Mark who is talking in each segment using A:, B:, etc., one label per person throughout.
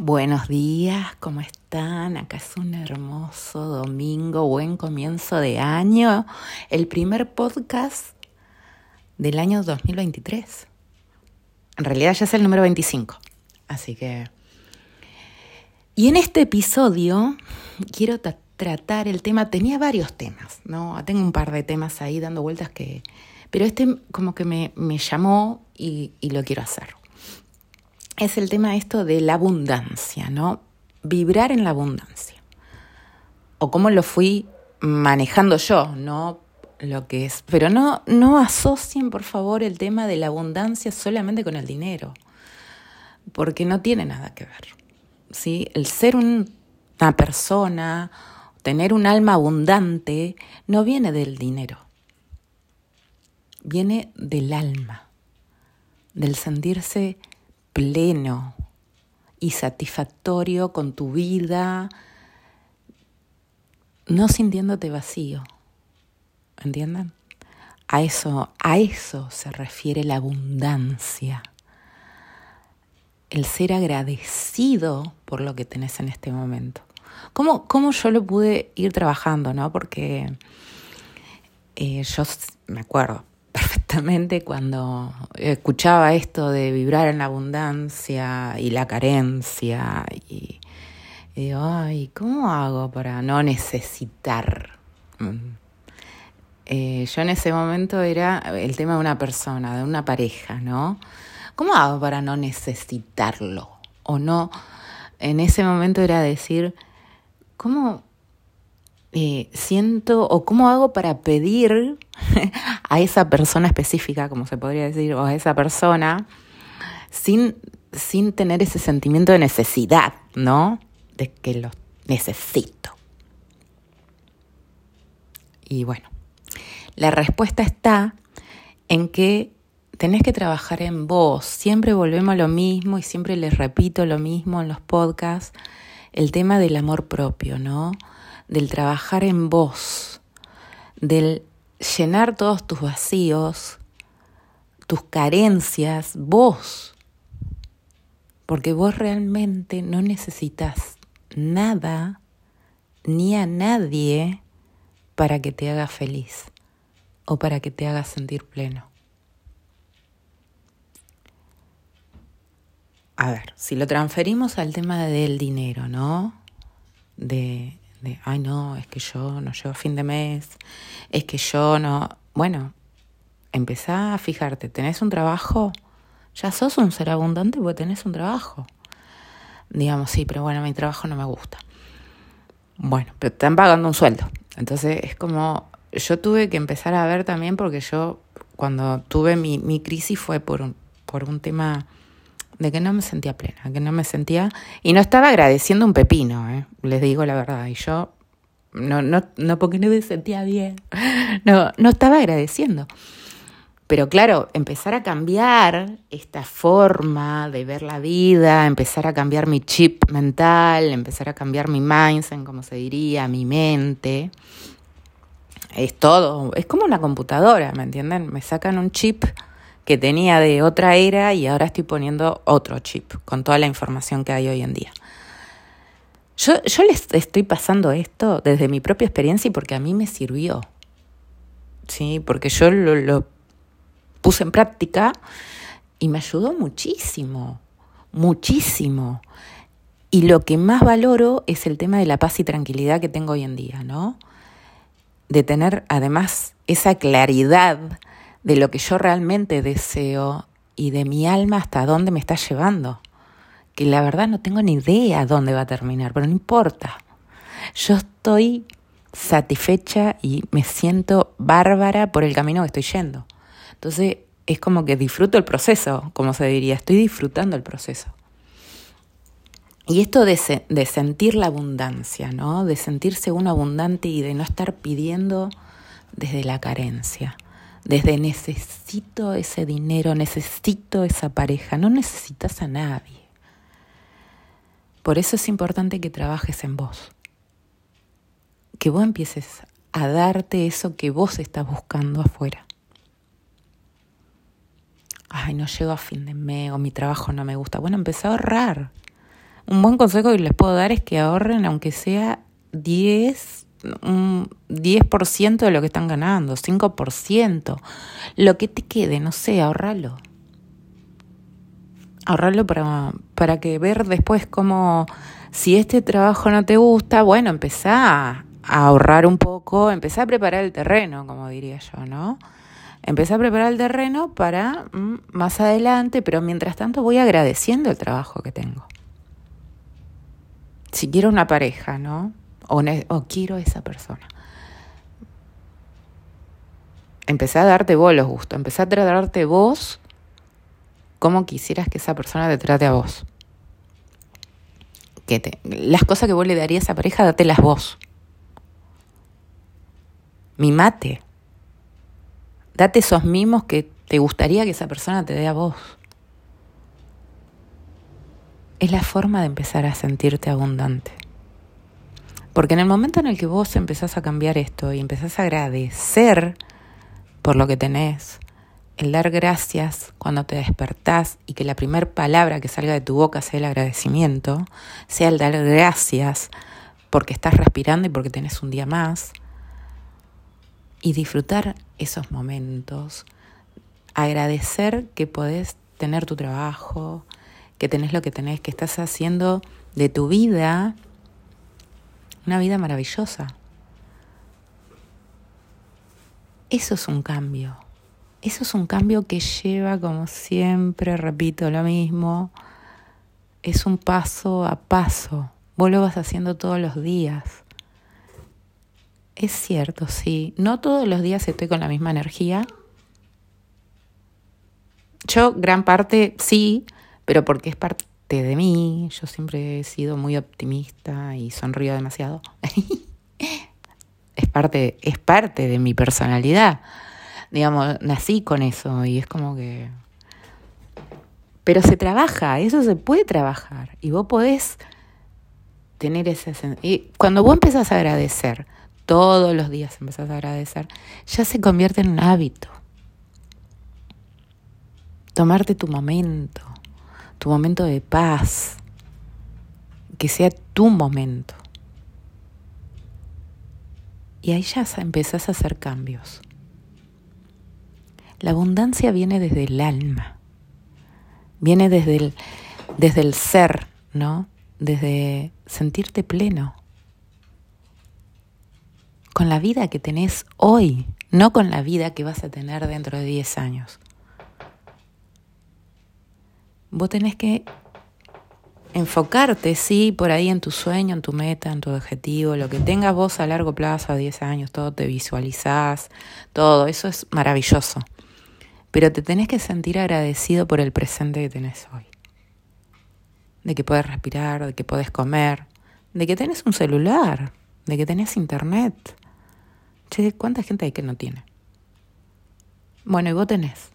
A: Buenos días, ¿cómo están? Acá es un hermoso domingo, buen comienzo de año, el primer podcast del año 2023. En realidad ya es el número 25, así que... Y en este episodio quiero tratar el tema, tenía varios temas, ¿no? Tengo un par de temas ahí dando vueltas que... Pero este como que me, me llamó y, y lo quiero hacer es el tema esto de la abundancia, ¿no? Vibrar en la abundancia. O cómo lo fui manejando yo, ¿no? Lo que es. Pero no, no asocien, por favor, el tema de la abundancia solamente con el dinero. Porque no tiene nada que ver. ¿sí? El ser una persona, tener un alma abundante, no viene del dinero. Viene del alma, del sentirse pleno y satisfactorio con tu vida, no sintiéndote vacío. ¿Entienden? A eso, a eso se refiere la abundancia. El ser agradecido por lo que tenés en este momento. ¿Cómo, cómo yo lo pude ir trabajando, no? Porque eh, yo me acuerdo, perfectamente cuando escuchaba esto de vibrar en la abundancia y la carencia y, digo, ay, ¿cómo hago para no necesitar? Mm. Eh, yo en ese momento era el tema de una persona, de una pareja, ¿no? ¿Cómo hago para no necesitarlo? O no, en ese momento era decir, ¿cómo eh, siento o cómo hago para pedir a esa persona específica, como se podría decir, o a esa persona, sin, sin tener ese sentimiento de necesidad, ¿no? De que lo necesito. Y bueno, la respuesta está en que tenés que trabajar en vos. Siempre volvemos a lo mismo y siempre les repito lo mismo en los podcasts, el tema del amor propio, ¿no? Del trabajar en vos, del llenar todos tus vacíos, tus carencias, vos. Porque vos realmente no necesitas nada ni a nadie para que te haga feliz o para que te haga sentir pleno. A ver, si lo transferimos al tema del dinero, ¿no? De de, ay no, es que yo no llego a fin de mes, es que yo no... Bueno, empezá a fijarte, ¿tenés un trabajo? Ya sos un ser abundante porque tenés un trabajo. Digamos, sí, pero bueno, mi trabajo no me gusta. Bueno, pero te están pagando un sueldo. Entonces es como, yo tuve que empezar a ver también porque yo cuando tuve mi, mi crisis fue por un, por un tema de que no me sentía plena, que no me sentía y no estaba agradeciendo un pepino, ¿eh? les digo la verdad, y yo no, no, no porque no me sentía bien, no, no estaba agradeciendo. Pero claro, empezar a cambiar esta forma de ver la vida, empezar a cambiar mi chip mental, empezar a cambiar mi mindset, como se diría, mi mente, es todo, es como una computadora, ¿me entienden? Me sacan un chip que tenía de otra era y ahora estoy poniendo otro chip con toda la información que hay hoy en día. Yo, yo les estoy pasando esto desde mi propia experiencia y porque a mí me sirvió. Sí, porque yo lo, lo puse en práctica y me ayudó muchísimo, muchísimo. Y lo que más valoro es el tema de la paz y tranquilidad que tengo hoy en día, ¿no? De tener además esa claridad de lo que yo realmente deseo y de mi alma hasta dónde me está llevando. Que la verdad no tengo ni idea dónde va a terminar, pero no importa. Yo estoy satisfecha y me siento bárbara por el camino que estoy yendo. Entonces es como que disfruto el proceso, como se diría, estoy disfrutando el proceso. Y esto de, de sentir la abundancia, ¿no? De sentirse uno abundante y de no estar pidiendo desde la carencia desde necesito ese dinero, necesito esa pareja, no necesitas a nadie. Por eso es importante que trabajes en vos, que vos empieces a darte eso que vos estás buscando afuera. Ay, no llego a fin de mes o mi trabajo no me gusta. Bueno, empecé a ahorrar. un buen consejo que les puedo dar es que ahorren aunque sea 10, un 10% de lo que están ganando, 5%, lo que te quede, no sé, ahorralo. Ahorralo para, para que ver después cómo, si este trabajo no te gusta, bueno, empezá a ahorrar un poco, empezá a preparar el terreno, como diría yo, ¿no? Empecé a preparar el terreno para mm, más adelante, pero mientras tanto voy agradeciendo el trabajo que tengo. Si quiero una pareja, ¿no? O, quiero esa persona. Empecé a darte vos los gustos, empecé a tratarte vos como quisieras que esa persona te trate a vos. Que te, las cosas que vos le darías a esa pareja, datelas vos. Mi mate Date esos mimos que te gustaría que esa persona te dé a vos. Es la forma de empezar a sentirte abundante. Porque en el momento en el que vos empezás a cambiar esto y empezás a agradecer por lo que tenés, el dar gracias cuando te despertás y que la primera palabra que salga de tu boca sea el agradecimiento, sea el dar gracias porque estás respirando y porque tenés un día más, y disfrutar esos momentos, agradecer que podés tener tu trabajo, que tenés lo que tenés, que estás haciendo de tu vida una vida maravillosa. Eso es un cambio. Eso es un cambio que lleva, como siempre, repito lo mismo, es un paso a paso. Vos lo vas haciendo todos los días. Es cierto, sí. No todos los días estoy con la misma energía. Yo gran parte sí, pero porque es parte de mí. Yo siempre he sido muy optimista y sonrío demasiado. es parte, es parte de mi personalidad. Digamos, nací con eso y es como que. Pero se trabaja, eso se puede trabajar. Y vos podés tener ese. Y cuando vos empezás a agradecer todos los días empezás a agradecer, ya se convierte en un hábito. Tomarte tu momento, tu momento de paz, que sea tu momento. Y ahí ya empezás a hacer cambios. La abundancia viene desde el alma, viene desde el, desde el ser, ¿no? Desde sentirte pleno con la vida que tenés hoy, no con la vida que vas a tener dentro de 10 años. Vos tenés que enfocarte, sí, por ahí en tu sueño, en tu meta, en tu objetivo, lo que tengas vos a largo plazo, a 10 años, todo te visualizás, todo, eso es maravilloso. Pero te tenés que sentir agradecido por el presente que tenés hoy. De que puedes respirar, de que puedes comer, de que tenés un celular, de que tenés internet, Che, ¿cuánta gente hay que no tiene? Bueno, y vos tenés.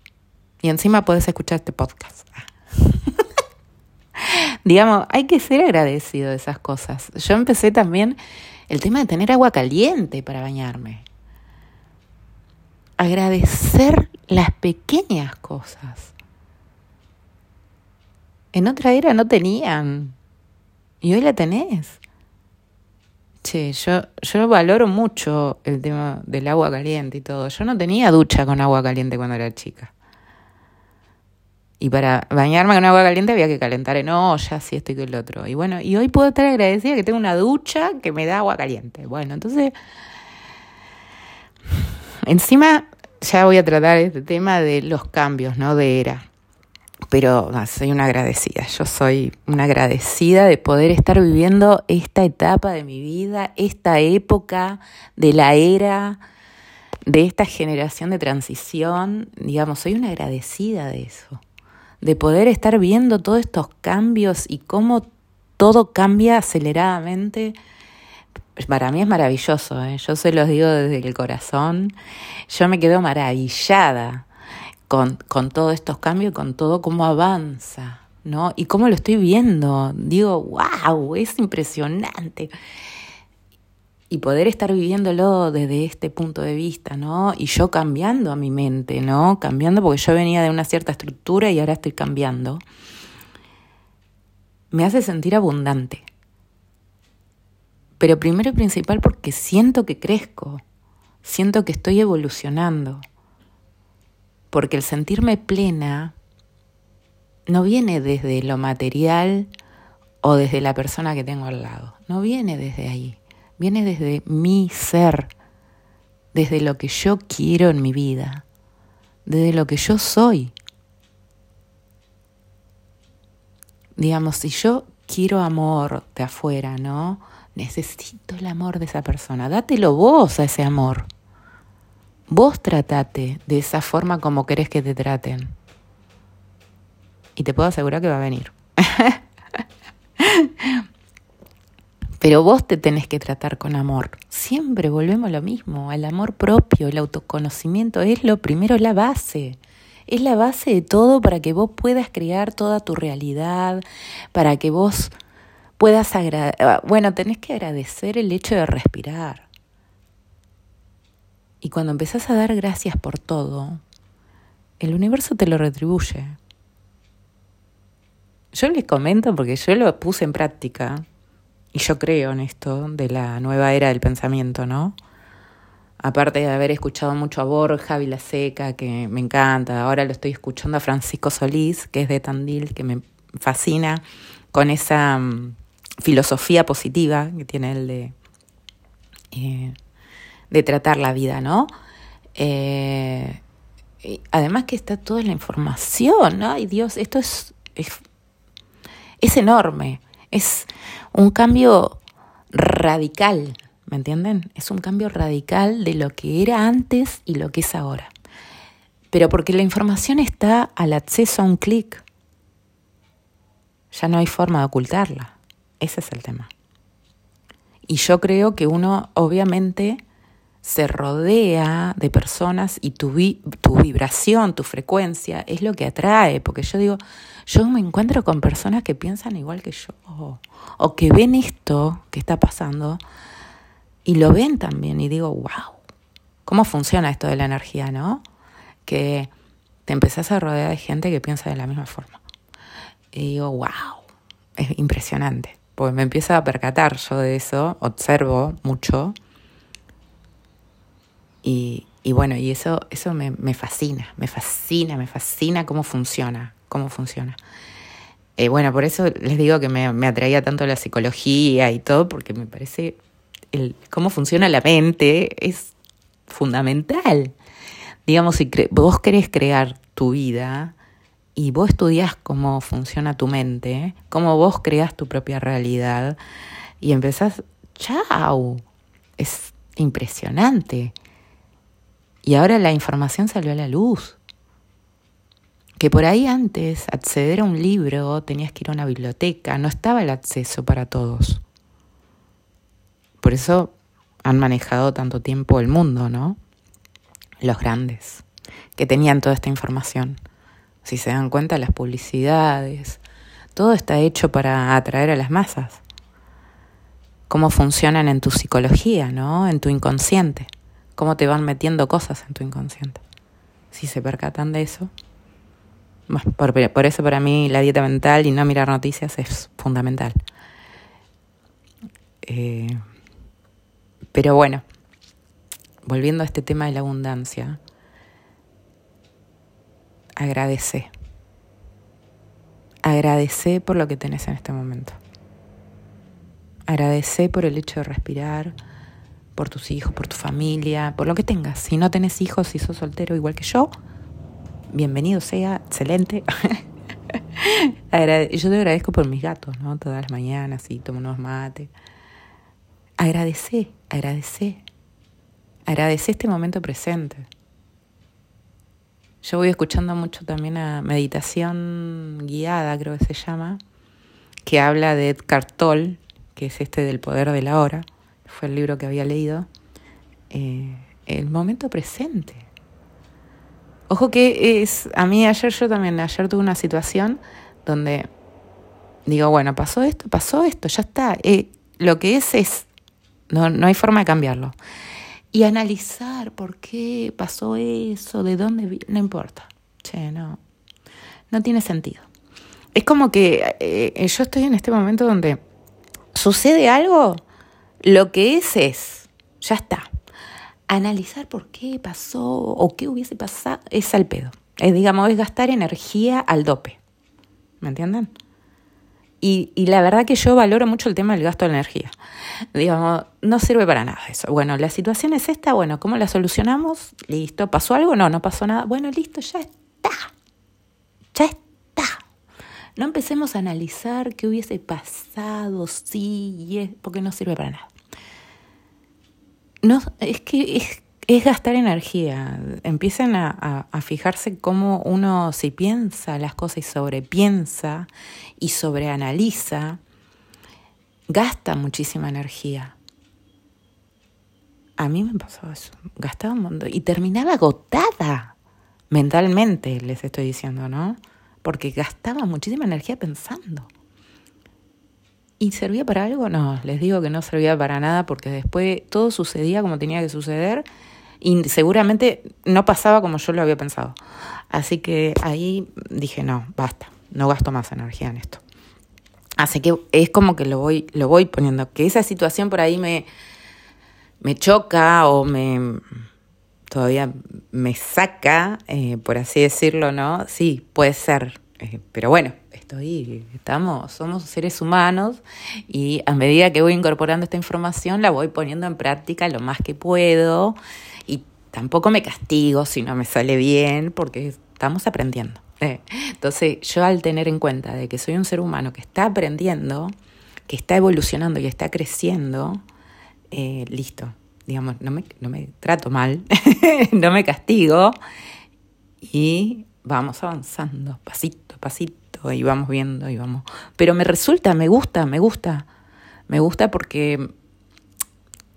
A: Y encima podés escuchar este podcast. Digamos, hay que ser agradecido de esas cosas. Yo empecé también el tema de tener agua caliente para bañarme. Agradecer las pequeñas cosas. En otra era no tenían. Y hoy la tenés. Che, yo, yo valoro mucho el tema del agua caliente y todo. Yo no tenía ducha con agua caliente cuando era chica. Y para bañarme con agua caliente había que calentar en olla, así esto y que el otro. Y bueno, y hoy puedo estar agradecida que tengo una ducha que me da agua caliente. Bueno, entonces, encima ya voy a tratar este tema de los cambios, ¿no? De era pero soy una agradecida. Yo soy una agradecida de poder estar viviendo esta etapa de mi vida, esta época de la era, de esta generación de transición. Digamos, soy una agradecida de eso, de poder estar viendo todos estos cambios y cómo todo cambia aceleradamente. Para mí es maravilloso, ¿eh? yo se los digo desde el corazón. Yo me quedo maravillada con, con todos estos cambios, con todo cómo avanza, ¿no? Y cómo lo estoy viendo. Digo, wow, es impresionante. Y poder estar viviéndolo desde este punto de vista, ¿no? Y yo cambiando a mi mente, ¿no? Cambiando porque yo venía de una cierta estructura y ahora estoy cambiando. me hace sentir abundante. Pero primero y principal porque siento que crezco, siento que estoy evolucionando. Porque el sentirme plena no viene desde lo material o desde la persona que tengo al lado, no viene desde ahí, viene desde mi ser, desde lo que yo quiero en mi vida, desde lo que yo soy. Digamos, si yo quiero amor de afuera, ¿no? Necesito el amor de esa persona. Dátelo vos a ese amor. Vos tratate de esa forma como querés que te traten. Y te puedo asegurar que va a venir. Pero vos te tenés que tratar con amor. Siempre volvemos a lo mismo, al amor propio, el autoconocimiento es lo primero, la base. Es la base de todo para que vos puedas crear toda tu realidad, para que vos puedas agradecer. Bueno, tenés que agradecer el hecho de respirar. Y cuando empezás a dar gracias por todo, el universo te lo retribuye. Yo les comento porque yo lo puse en práctica y yo creo en esto de la nueva era del pensamiento, ¿no? Aparte de haber escuchado mucho a Borja Vilaseca, que me encanta, ahora lo estoy escuchando a Francisco Solís, que es de Tandil, que me fascina, con esa mm, filosofía positiva que tiene él de, eh, de tratar la vida, ¿no? Eh, además que está toda la información, ¿no? Ay Dios, esto es, es enorme, es un cambio radical, ¿me entienden? Es un cambio radical de lo que era antes y lo que es ahora. Pero porque la información está al acceso a un clic. Ya no hay forma de ocultarla. Ese es el tema. Y yo creo que uno obviamente se rodea de personas y tu, tu vibración, tu frecuencia es lo que atrae, porque yo digo, yo me encuentro con personas que piensan igual que yo, o que ven esto que está pasando y lo ven también y digo, wow, ¿cómo funciona esto de la energía, no? Que te empezás a rodear de gente que piensa de la misma forma. Y digo, wow, es impresionante, pues me empiezo a percatar yo de eso, observo mucho y, y bueno, y eso, eso me, me, fascina, me fascina, me fascina cómo funciona, cómo funciona. Eh, bueno, por eso les digo que me, me, atraía tanto la psicología y todo, porque me parece el, cómo funciona la mente es fundamental. Digamos, si vos querés crear tu vida y vos estudias cómo funciona tu mente, cómo vos creas tu propia realidad y empezás, chao, es impresionante. Y ahora la información salió a la luz. Que por ahí antes acceder a un libro tenías que ir a una biblioteca, no estaba el acceso para todos. Por eso han manejado tanto tiempo el mundo, ¿no? Los grandes, que tenían toda esta información. Si se dan cuenta, las publicidades, todo está hecho para atraer a las masas. Cómo funcionan en tu psicología, ¿no? En tu inconsciente cómo te van metiendo cosas en tu inconsciente. Si se percatan de eso. Por, eso para mí la dieta mental y no mirar noticias es fundamental. Eh, pero bueno, volviendo a este tema de la abundancia, agradece. Agradece por lo que tenés en este momento. Agradece por el hecho de respirar, por tus hijos, por tu familia, por lo que tengas. Si no tenés hijos, si sos soltero igual que yo, bienvenido sea, excelente. yo te agradezco por mis gatos, ¿no? Todas las mañanas y tomo unos mates. Agradece, agradece. Agradece este momento presente. Yo voy escuchando mucho también a meditación guiada, creo que se llama, que habla de Ed Cartol, que es este del poder de la hora fue el libro que había leído, eh, el momento presente. Ojo que es, a mí ayer yo también, ayer tuve una situación donde digo, bueno, pasó esto, pasó esto, ya está. Eh, lo que es es, no, no hay forma de cambiarlo. Y analizar por qué pasó eso, de dónde, no importa. Che, no, no tiene sentido. es como que eh, yo estoy en este momento donde sucede algo, lo que es es, ya está. Analizar por qué pasó o qué hubiese pasado es al pedo. Es, digamos, es gastar energía al dope. ¿Me entienden? Y, la verdad que yo valoro mucho el tema del gasto de energía. Digamos, no sirve para nada eso. Bueno, la situación es esta, bueno, ¿cómo la solucionamos? Listo, ¿pasó algo? No, no pasó nada. Bueno, listo, ya está. Ya está. No empecemos a analizar qué hubiese pasado, sí, porque no sirve para nada. No, es que es gastar energía. Empiecen a, fijarse cómo uno si piensa las cosas y sobrepiensa y sobreanaliza, gasta muchísima energía. A mí me pasó eso, gastaba un montón y terminaba agotada mentalmente, les estoy diciendo, ¿no? Porque gastaba muchísima energía pensando. ¿Y servía para algo? No, les digo que no servía para nada porque después todo sucedía como tenía que suceder y seguramente no pasaba como yo lo había pensado. Así que ahí dije, no, basta, no gasto más energía en esto. Así que es como que lo voy, lo voy poniendo, que esa situación por ahí me, me choca o me todavía me saca, eh, por así decirlo, ¿no? Sí, puede ser, eh, pero bueno, estoy, estamos, somos seres humanos y a medida que voy incorporando esta información la voy poniendo en práctica lo más que puedo tampoco me castigo si no me sale bien, porque estamos aprendiendo. Eh, entonces, yo al tener en cuenta de que soy un ser humano que está aprendiendo, que está evolucionando y está creciendo, eh, listo. Digamos, no me, no me trato mal, no me castigo y vamos avanzando, pasito a pasito, y vamos viendo y vamos. Pero me resulta, me gusta, me gusta. Me gusta porque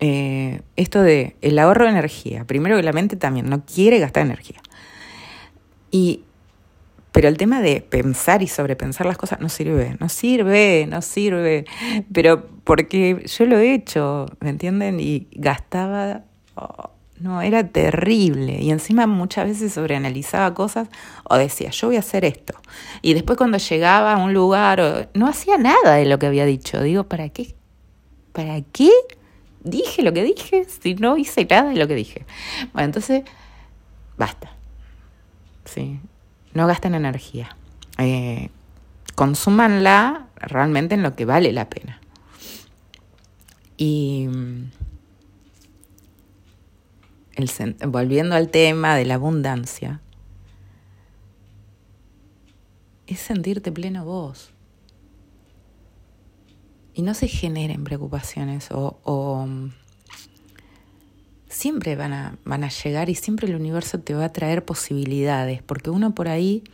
A: eh, esto de el ahorro de energía. Primero que la mente también no quiere gastar energía. Y, pero el tema de pensar y sobrepensar las cosas no sirve, no sirve, no sirve. Pero porque yo lo he hecho, ¿me entienden? Y gastaba, oh, no, era terrible. Y encima muchas veces sobreanalizaba cosas o decía, yo voy a hacer esto. Y después cuando llegaba a un lugar, no hacía nada de lo que había dicho. Digo, ¿para qué? ¿Para qué? dije lo que dije, si no hice nada de lo que dije. Bueno, entonces, basta. Sí, no gasten energía. Eh, consúmanla realmente en lo que vale la pena. Y volviendo al tema de la abundancia, es sentirte pleno vos. Y no se generen preocupaciones o, siempre van a, van a llegar y siempre el universo te va a traer posibilidades, porque uno por ahí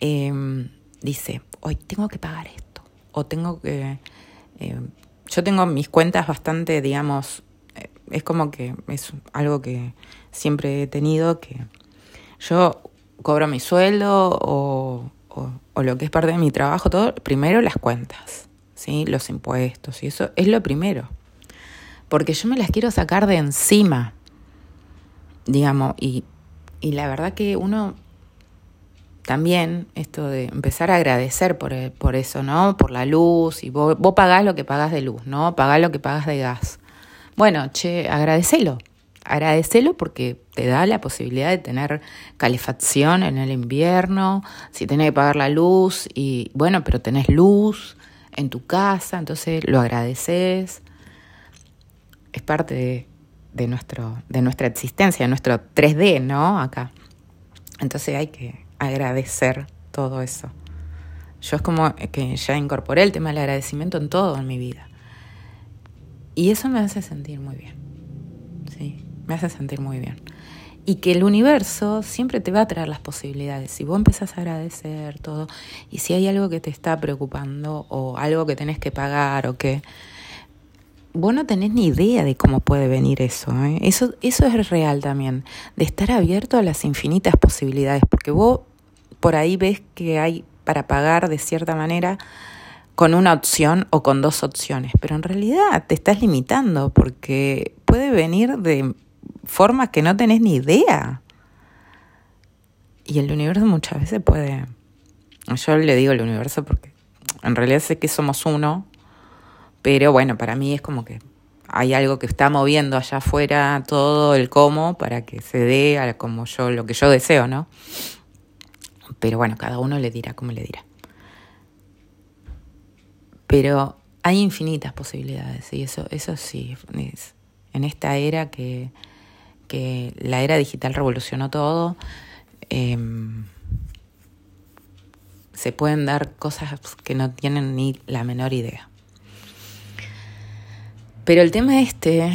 A: em, dice, hoy tengo que pagar esto, o tengo que... Em, yo tengo mis cuentas bastante, digamos, es como que es algo que siempre he tenido, que yo cobro mi sueldo o, o lo que es parte de mi trabajo, todo, primero las cuentas ¿sí? los impuestos y eso es lo primero. Porque yo me las quiero sacar de encima, digamos, y, y la verdad que uno también, esto de empezar a agradecer por, por eso, ¿no? Por la luz, y vos, vos pagás lo que pagás de luz, ¿no? Pagás lo que pagás de gas. Bueno, che, agradecelo. Agradecelo porque te da la posibilidad de tener calefacción en el invierno, si tenés que pagar la luz, y bueno, pero tenés luz, en tu casa, entonces lo agradeces. Es parte de, nuestro, de nuestra existencia, de nuestro 3D, ¿no? Acá. Entonces hay que agradecer todo eso. Yo es como que ya incorporé el tema del agradecimiento en todo en mi vida. Y eso me hace sentir muy bien. Sí, me hace sentir muy bien y que el universo siempre te va a traer las posibilidades. Si vos empezás a agradecer todo y si hay algo que te está preocupando o algo que tenés que pagar o que vos no tenés ni idea de cómo puede venir eso. ¿eh? Eso, eso es real también, de estar abierto a las infinitas posibilidades, porque vos por ahí ves que hay para pagar de cierta manera con una opción o con dos opciones, pero en realidad te estás limitando porque puede venir de formas que no tenés ni idea. Y el universo muchas veces puede Yo le digo el universo porque en realidad sé que somos uno, pero bueno, para mí es como que hay algo que está moviendo allá afuera todo el cómo para que se dé a como yo lo que yo deseo, ¿no? Pero bueno, cada uno le dirá como le dirá. Pero hay infinitas posibilidades y eso, eso sí, en esta era que, que la era digital revolucionó todo, em, se pueden dar cosas que no tienen ni la menor idea. Pero el tema este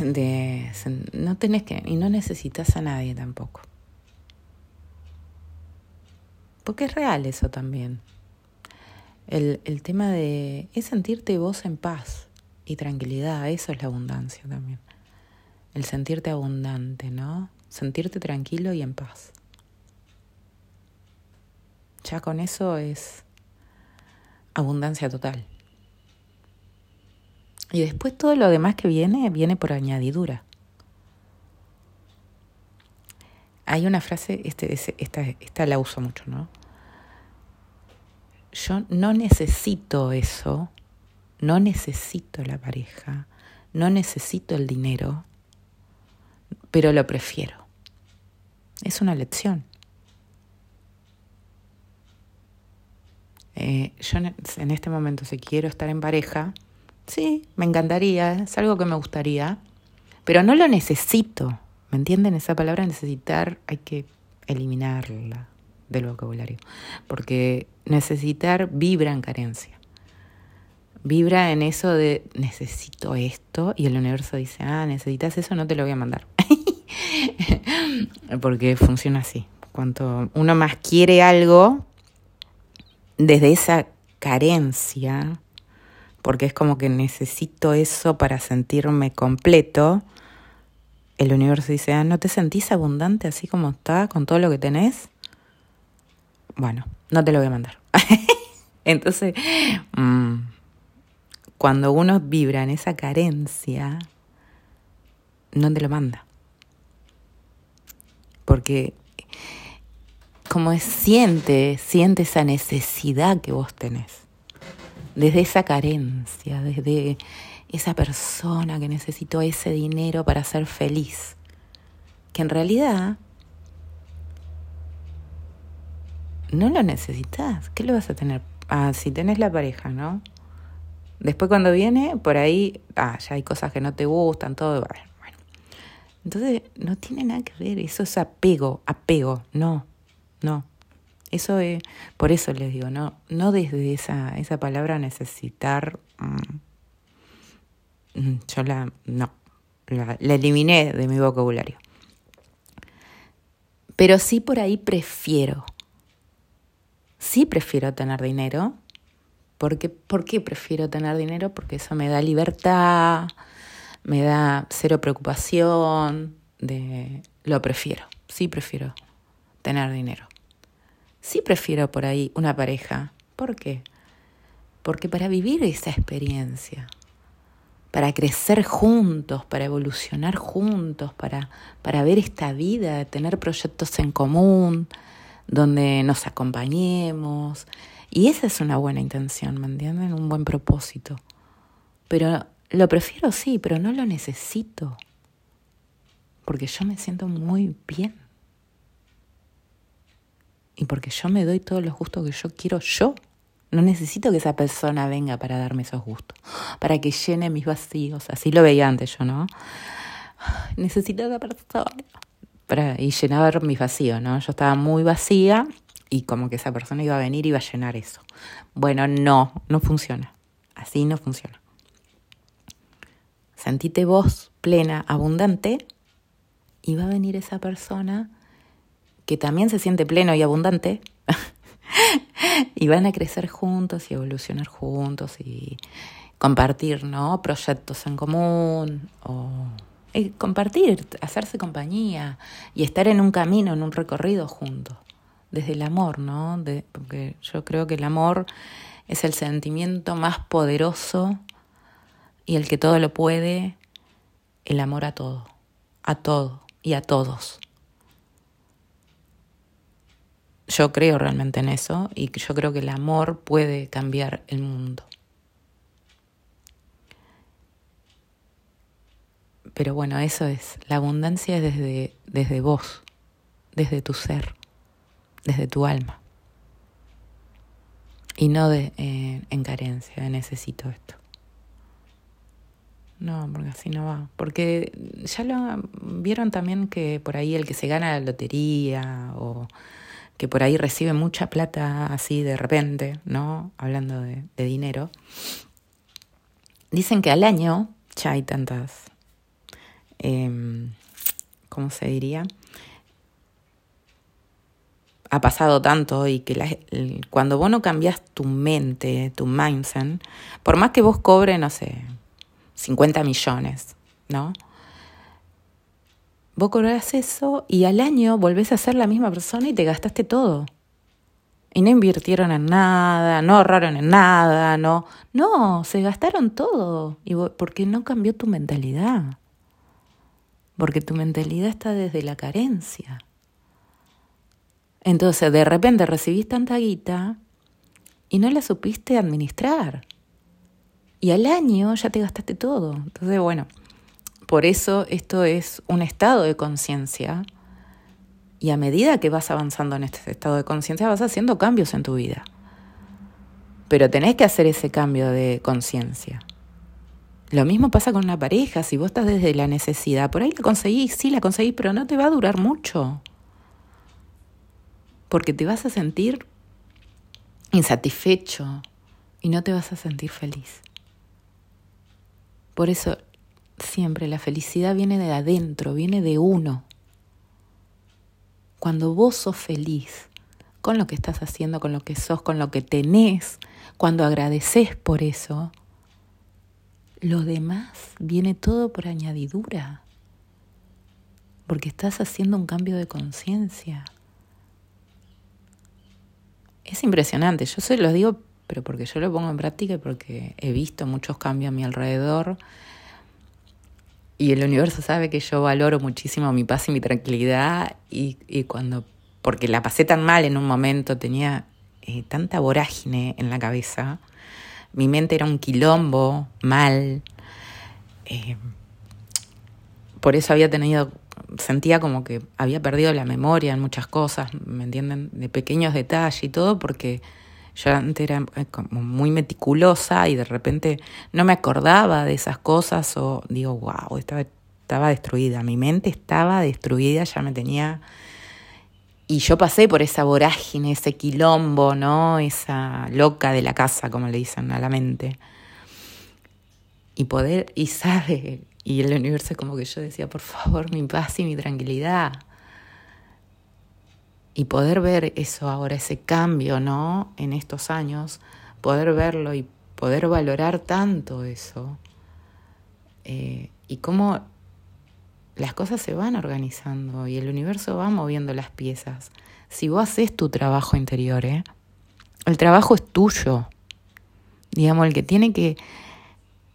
A: de no tenés que y no necesitas a nadie tampoco. Porque es real eso también. El, el tema de es sentirte vos en paz y tranquilidad, eso es la abundancia también. El sentirte abundante, ¿no? Sentirte tranquilo y en paz. Ya con eso es abundancia total. Y después todo lo demás que viene, viene por añadidura. Hay una frase, este, esta, esta la uso mucho, ¿no? Yo no necesito eso, no necesito la pareja, no necesito el dinero, pero lo prefiero. Es una lección. Eh, yo en este momento, si quiero estar en pareja, Sí, me encantaría, es algo que me gustaría, pero no lo necesito. ¿Me entienden? Esa palabra necesitar hay que eliminarla del vocabulario, porque necesitar vibra en carencia. Vibra en eso de necesito esto y el universo dice, ah, necesitas eso, no te lo voy a mandar. porque funciona así. Cuanto uno más quiere algo, desde esa carencia, porque es como que necesito eso para sentirme completo, el universo dice, ah, ¿no te sentís abundante así como está, con todo lo que tenés? Bueno, no te lo voy a mandar. Entonces, mm, cuando uno vibra en esa carencia, no te lo manda. Porque como es, siente, siente esa necesidad que vos tenés desde esa carencia, desde esa persona que necesitó ese dinero para ser feliz, que en realidad no lo necesitas. ¿Qué lo vas a tener? Ah, si tenés la pareja, ¿no? Después cuando viene, por ahí, ah, ya hay cosas que no te gustan, todo. Bueno. Entonces, no tiene nada que ver, eso es apego, apego, no, no. Eso es, por eso les digo, no, no desde esa, esa palabra necesitar, mm, mm, yo la, no, la, la eliminé de mi vocabulario. Pero sí por ahí prefiero, sí prefiero tener dinero, porque, ¿por qué prefiero tener dinero? Porque eso me da libertad, me da cero preocupación, de, lo prefiero, sí prefiero tener dinero sí prefiero por ahí una pareja. ¿Por qué? Porque para vivir esa experiencia, para crecer juntos, para evolucionar juntos, para, para ver esta vida, tener proyectos en común, donde nos acompañemos. Y esa es una buena intención, ¿me entienden? Un buen propósito. Pero lo prefiero sí, pero no lo necesito. Porque yo me siento muy bien y porque yo me doy todos los gustos que yo quiero yo. No necesito que esa persona venga para darme esos gustos, para que llene mis vacíos. Así lo veía antes yo, ¿no? Necesito a esa persona para, y llenar mis vacíos, ¿no? Yo estaba muy vacía y como que esa persona iba a venir y iba a llenar eso. Bueno, no, no funciona. Así no funciona. Sentite vos plena, abundante, y va a venir esa persona que también se siente pleno y abundante, y van a crecer juntos y evolucionar juntos y compartir, ¿no? Proyectos en común o eh, compartir, hacerse compañía y estar en un camino, en un recorrido juntos, desde el amor, ¿no? De, porque yo creo que el amor es el sentimiento más poderoso y el que todo lo puede, el amor a todo, a todo y a todos. Yo creo realmente en eso y yo creo que el amor puede cambiar el mundo. Pero bueno, eso es. La abundancia es desde, desde vos, desde tu ser, desde tu alma. Y no de, eh, en carencia, necesito esto. No, porque así no va. Porque ya lo vieron también que por ahí el que se gana la lotería o que por ahí recibe mucha plata así de repente, ¿no? Hablando de, de dinero. Dicen que al año ya hay tantas eh, ¿cómo se diría? Ha pasado tanto y que cuando vos no cambias tu mente, tu mindset, por más que vos cobres, no sé, 50 millones, ¿no? Vos cobrás eso y al año volvés a ser la misma persona y te gastaste todo. Y no invirtieron en nada, no ahorraron en nada, no. No, se gastaron todo. Y porque no cambió tu mentalidad porque tu mentalidad está desde la carencia. Entonces, de repente recibís tanta guita y no la supiste administrar. Y al año ya te gastaste todo. Entonces, bueno, por eso esto es un estado de conciencia. Y a medida que vas avanzando en este estado de conciencia, vas haciendo cambios en tu vida. Pero tenés que hacer ese cambio de conciencia. Lo mismo pasa con una pareja, si vos estás desde la necesidad, por ahí la conseguís, sí la conseguís, pero no te va a durar mucho. Porque te vas a sentir insatisfecho y no te vas a sentir feliz. Por eso siempre la felicidad viene de adentro, viene de uno. Cuando vos sos feliz con lo que estás haciendo, con lo que sos, con lo que tenés, cuando agradeces por eso, lo demás viene todo por añadidura, porque estás haciendo un cambio de conciencia. Es impresionante, yo se lo digo, pero porque yo lo pongo en práctica y porque he visto muchos cambios a mi alrededor. Y el universo sabe que yo valoro muchísimo mi paz y mi tranquilidad y, cuando, porque la pasé tan mal en un momento, tenía eh, tanta vorágine en la cabeza, mi mente era un quilombo, mal. Eh, por eso había tenido, sentía como que había perdido la memoria en muchas cosas, ¿me entienden? De pequeños detalles y todo, porque yo antes era eh, como muy meticulosa y de repente no me acordaba de esas cosas o digo, wow, estaba, estaba destruida, mi mente estaba destruida, ya me tenía y yo pasé por esa vorágine, ese quilombo, ¿no? Esa loca de la casa, como le dicen a la mente. Y poder, y sabe, y el universo como que yo decía, por favor, mi paz y mi tranquilidad. Y poder ver eso ahora, ese cambio, ¿no? En estos años, poder verlo y poder valorar tanto eso. Eh, y cómo las cosas se van organizando y el universo va moviendo las piezas. Si vos haces tu trabajo interior, ¿eh? el trabajo es tuyo. Digamos, el que tiene que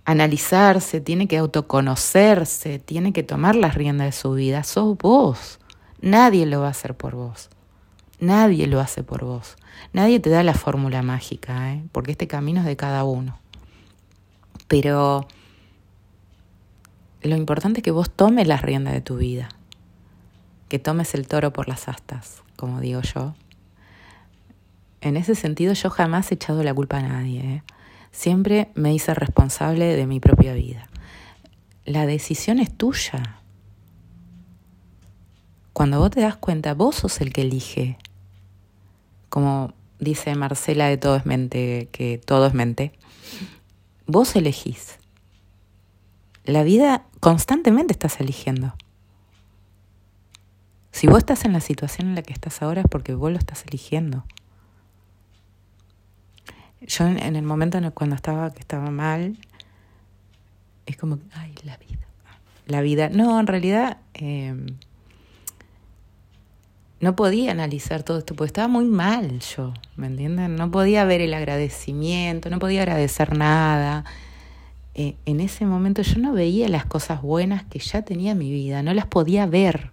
A: analizarse, tiene que autoconocerse, tiene que tomar las riendas de su vida, sos vos. Nadie lo va a hacer por vos. Nadie lo hace por vos. Nadie te da la fórmula mágica, ¿eh? porque este camino es de cada uno. Pero lo importante es que vos tomes las riendas de tu vida, que tomes el toro por las astas, como digo yo. En ese sentido yo jamás he echado la culpa a nadie, ¿eh? siempre me hice responsable de mi propia vida. La decisión es tuya. Cuando vos te das cuenta, vos sos el que elige. Como dice Marcela de Todo es Mente, que todo es mente. Vos elegís. La vida constantemente estás eligiendo. Si vos estás en la situación en la que estás ahora es porque vos lo estás eligiendo. Yo en, el momento en el cuando estaba que estaba mal, es como, ay, la vida. La vida. No, en realidad em, no podía analizar todo esto, porque estaba muy mal yo, ¿me entienden? No podía ver el agradecimiento, no podía agradecer nada. Eh, en ese momento yo no veía las cosas buenas que ya tenía en mi vida, no las podía ver.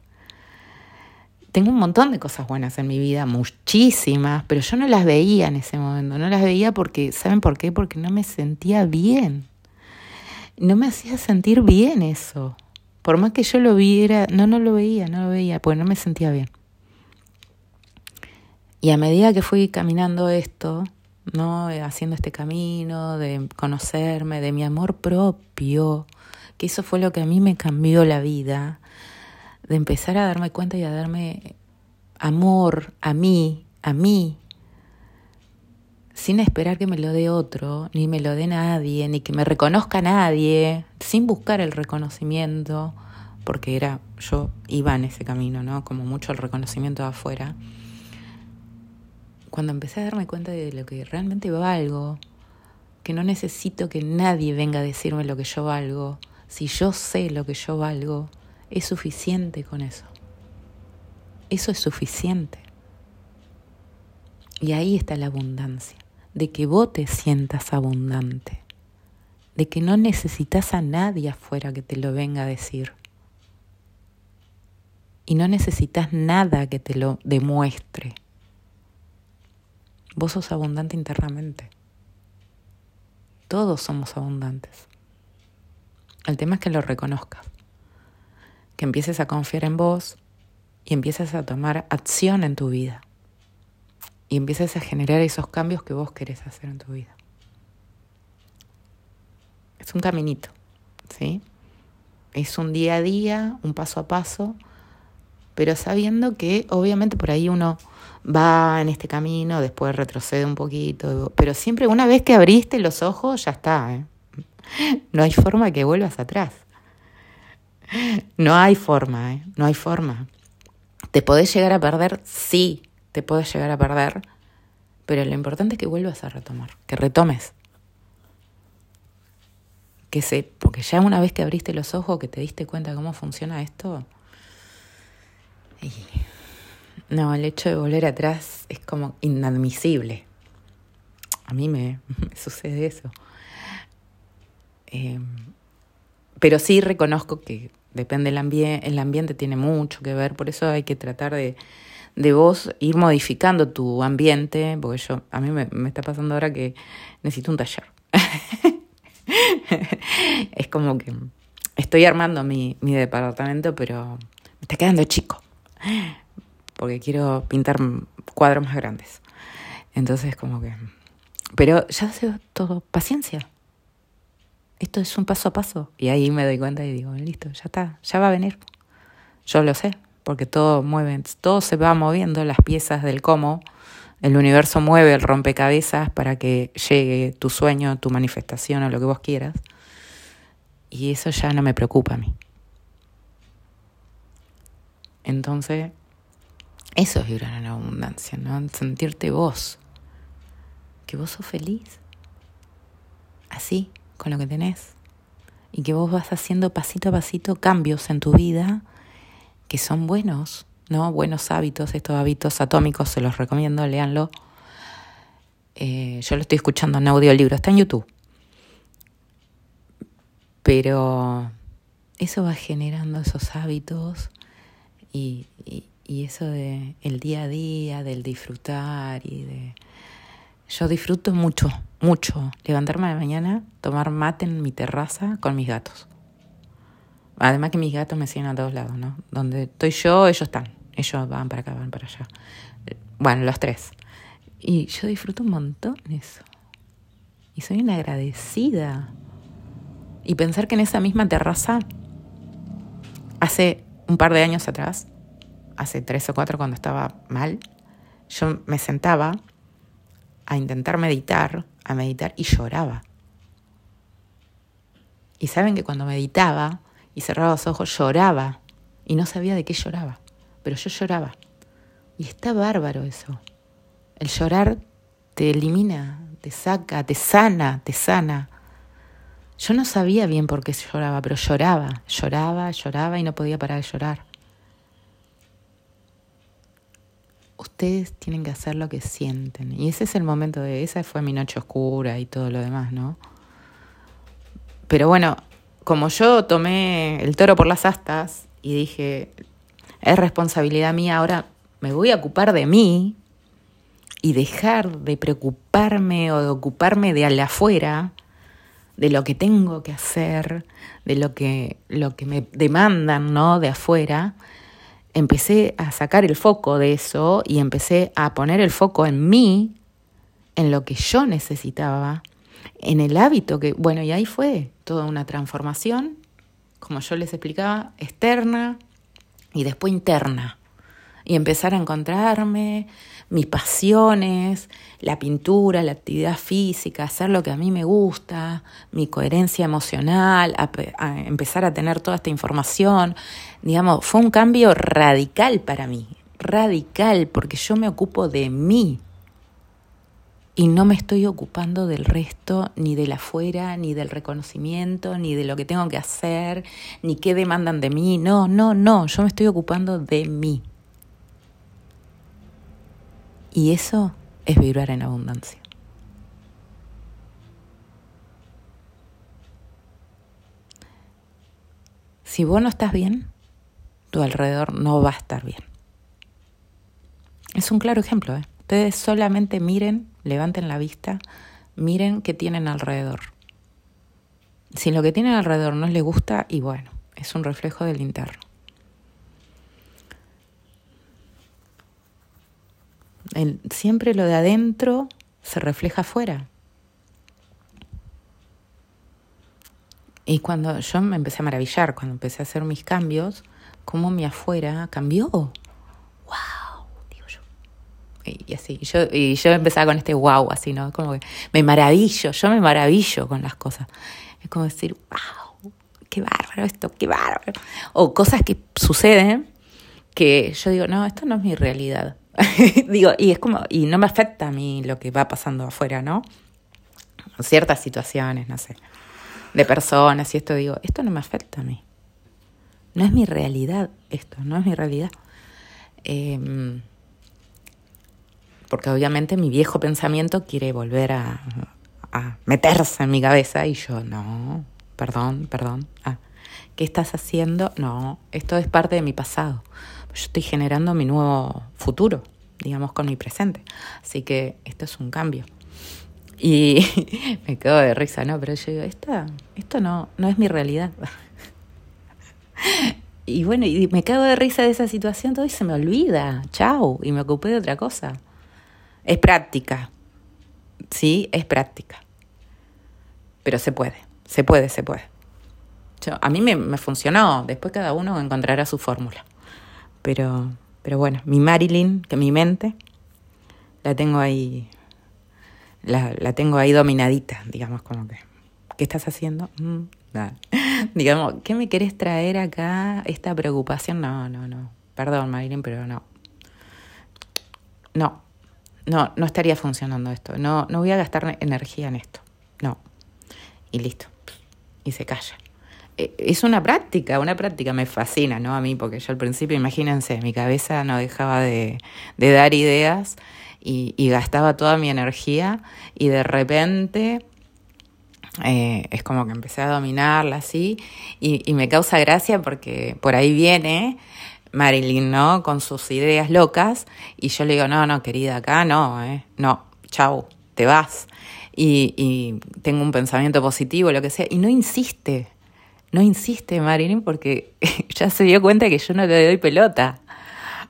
A: tengo un montón de cosas buenas en mi vida, muchísimas, pero yo no las veía en ese momento, no las veía porque, ¿saben por qué? Porque no me sentía bien. No me hacía sentir bien eso. Por más que yo lo viera, no, no lo veía, no lo veía, porque no me sentía bien. Y a medida que fui caminando esto, ¿no? Haciendo este camino de conocerme, de mi amor propio, que eso fue lo que a mí me cambió la vida, de empezar a darme cuenta y a darme amor a mí, a mí, sin esperar que me lo dé otro, ni me lo dé nadie, ni que me reconozca nadie, sin buscar el reconocimiento, porque era, yo iba en ese camino, ¿no? Como mucho el reconocimiento de afuera. Cuando empecé a darme cuenta de lo que realmente valgo, que no necesito que nadie venga a decirme lo que yo valgo, si yo sé lo que yo valgo, es suficiente con eso. Eso es suficiente. Y ahí está la abundancia, de que vos te sientas abundante, de que no necesitas a nadie afuera que te lo venga a decir. Y no necesitas nada que te lo demuestre. Vos sos abundante internamente. Todos somos abundantes. El tema es que lo reconozcas que empieces a confiar en vos y empieces a tomar acción en tu vida. Y empieces a generar esos cambios que vos querés hacer en tu vida. Es un caminito, ¿sí? Es un día a día, un paso a paso, pero sabiendo que obviamente por ahí uno va en este camino, después retrocede un poquito, pero siempre una vez que abriste los ojos ya está, ¿eh? No hay forma que vuelvas atrás. No hay forma, ¿eh? No hay forma. ¿Te podés llegar a perder? Sí, te podés llegar a perder, pero lo importante es que vuelvas a retomar, que retomes. Que se, porque ya una vez que abriste los ojos, que te diste cuenta de cómo funciona esto, no, el hecho de volver atrás es como inadmisible. A mí me, sucede eso. Em, pero sí reconozco que depende del ambiente, el ambiente tiene mucho que ver, por eso hay que tratar de, de vos ir modificando tu ambiente, porque yo, a mí me, me está pasando ahora que necesito un taller. es como que estoy armando mi, mi departamento, pero me está quedando chico, porque quiero pintar cuadros más grandes. Entonces, como que... Pero ya sé todo, paciencia, esto es un paso a paso. Y ahí me doy cuenta y digo, listo, ya está, ya va a venir. Yo lo sé, porque todo mueve, todo se va moviendo, las piezas del cómo. El universo mueve el rompecabezas para que llegue tu sueño, tu manifestación o lo que vos quieras. Y eso ya no me preocupa a mí. Entonces, eso es vibrar en abundancia, ¿no? Sentirte vos, que vos sos feliz. Así, con lo que tenés y que vos vas haciendo pasito a pasito cambios en tu vida que son buenos, ¿no? Buenos hábitos, estos hábitos atómicos, se los recomiendo, léanlo. Eh, yo lo estoy escuchando en audiolibro, está en YouTube. Pero eso va generando esos hábitos y eso de el día a día, del disfrutar y de yo disfruto mucho, mucho levantarme la mañana, tomar mate en mi terraza con mis gatos. Además que mis gatos me siguen a todos lados, ¿no? Donde estoy yo, ellos están. Ellos van para acá, van para allá. Bueno, los tres. Y yo disfruto un montón eso. Y soy una agradecida. Y pensar que en esa misma terraza, hace un par de años atrás, hace tres o cuatro cuando estaba mal, yo me sentaba a intentar meditar, a meditar y lloraba. Y saben que cuando meditaba y cerraba los ojos lloraba y no sabía de qué lloraba, pero yo lloraba. Y está bárbaro eso. El llorar te elimina, te saca, te sana, te sana. Yo no sabía bien por qué lloraba, pero lloraba, lloraba, lloraba y no podía parar de llorar. Ustedes tienen que hacer lo que sienten. Y ese es el momento de, esa fue mi noche oscura y todo lo demás, ¿no? Pero bueno, como yo tomé el toro por las astas y dije, es responsabilidad mía, ahora me voy a ocupar de mí y dejar de preocuparme o de ocuparme de al afuera, de lo que tengo que hacer, de lo que, lo que me demandan, ¿no? De afuera, empecé a sacar el foco de eso y empecé a poner el foco en mí, en lo que yo necesitaba, en el hábito que, bueno, y ahí fue toda una transformación, como yo les explicaba, externa y después interna. Y empezar a encontrarme mis pasiones, la pintura, la actividad física, hacer lo que a mí me gusta, mi coherencia emocional, a, empezar a tener toda esta información. Digamos, fue un cambio radical para mí, radical, porque yo me ocupo de mí, y no me estoy ocupando del resto, ni del afuera, ni del reconocimiento, ni de lo que tengo que hacer, ni qué demandan de mí. No, no, no, yo me estoy ocupando de mí. Y eso es vibrar en abundancia. Si vos no estás bien, tu alrededor no va a estar bien. Es un claro ejemplo. ¿eh? Ustedes solamente miren levanten la vista, miren qué tienen alrededor. Si lo que tienen alrededor no les gusta, y bueno, es un reflejo del interno. Siempre lo de adentro se refleja afuera. Y cuando yo me empecé a maravillar, cuando empecé a hacer mis cambios, cómo mi afuera cambió y así. Yo, y yo empezaba con este wow, así, ¿no? Como que me maravillo, yo me maravillo con las cosas. Es como decir, wow, qué bárbaro esto, qué bárbaro. O cosas que suceden que yo digo, no, esto no es mi realidad. digo, y es como, y no me afecta a mí lo que va pasando afuera, ¿no? Ciertas situaciones, no sé, de personas y esto, digo, esto no me afecta a mí. No es mi realidad esto, no es mi realidad. Eh, porque obviamente mi viejo pensamiento quiere volver a, meterse en mi cabeza y yo, no, perdón, perdón. Ah, ¿Qué estás haciendo? No, esto es parte de mi pasado. Yo estoy generando mi nuevo futuro, digamos, con mi presente. Así que esto es un cambio. Y me quedo de risa, ¿no? Pero yo digo, Esta, esto no, no es mi realidad. Y bueno, y me cago de risa de esa situación, todo y se me olvida. Chao. Y me ocupé de otra cosa. Es práctica, sí, es práctica. Pero se puede, se puede, se puede. a mí me, funcionó, después cada uno encontrará su fórmula. Pero, pero bueno, mi Marilyn, que mi mente, la tengo ahí, la, la tengo ahí dominadita, digamos, como que, ¿qué estás haciendo? Mm, digamos, ¿qué me querés traer acá? Esta preocupación, no, no, no. Perdón, Marilyn, pero no. No, no, no estaría funcionando esto, no, no voy a gastar energía en esto, no. Y listo, y se calla. E, es una práctica, una práctica, me fascina, ¿no? A mí, porque yo al principio, imagínense, mi cabeza no dejaba de, de dar ideas y, y, gastaba toda mi energía y de repente eh, es como que empecé a dominarla así y, y me causa gracia porque por ahí viene Marilyn, ¿no? Con sus ideas locas. Y yo le digo, no, no, querida, acá no, ¿eh? No, chau, te vas. Y, y tengo un pensamiento positivo, lo que sea. Y no insiste, no insiste Marilyn porque ya se dio cuenta que yo no le doy pelota.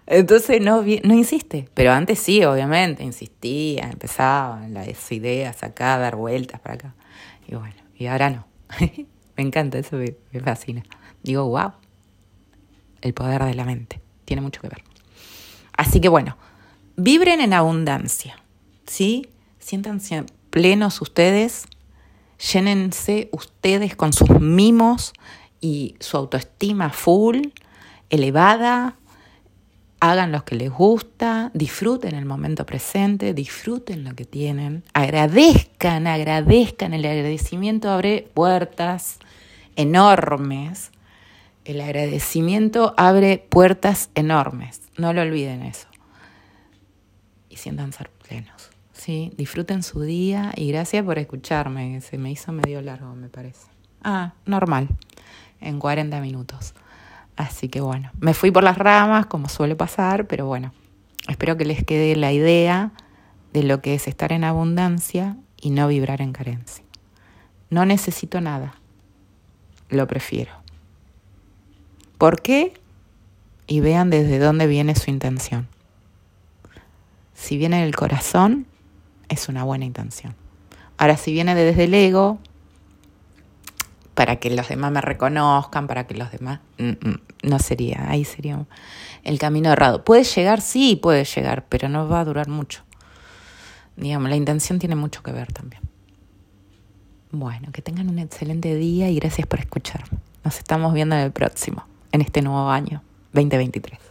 A: Entonces no, no insiste, pero antes sí, obviamente, insistía, empezaba las ideas acá, dar vueltas para acá. Y bueno, y ahora no. me encanta, eso me, me fascina. Digo, wow, el poder de la mente. Tiene mucho que ver. Así que bueno, vibren en abundancia, ¿sí? Siéntanse plenos ustedes, llénense ustedes con sus mimos y su autoestima full, elevada, hagan lo que les gusta, disfruten el momento presente, disfruten lo que tienen, agradezcan, agradezcan, el agradecimiento abre puertas enormes el agradecimiento abre puertas enormes. No lo olviden eso. Y sientan ser plenos. ¿Sí? Disfruten su día y gracias por escucharme. Se me hizo medio largo, me parece. Ah, normal. En 40 minutos. Así que bueno, me fui por las ramas, como suele pasar, pero bueno, espero que les quede la idea de lo que es estar en abundancia y no vibrar en carencia. No necesito nada, lo prefiero. ¿Por qué? Y vean desde dónde viene su intención. Si viene del corazón, es una buena intención. Ahora, si viene desde el ego, para que los demás me reconozcan, para que los demás... Mm, mm, no sería, ahí sería el camino errado. Puede llegar, sí, puede llegar, pero no va a durar mucho. Digamos, la intención tiene mucho que ver también. Bueno, que tengan un excelente día y gracias por escucharme. Nos estamos viendo en el próximo, en este nuevo año 2023.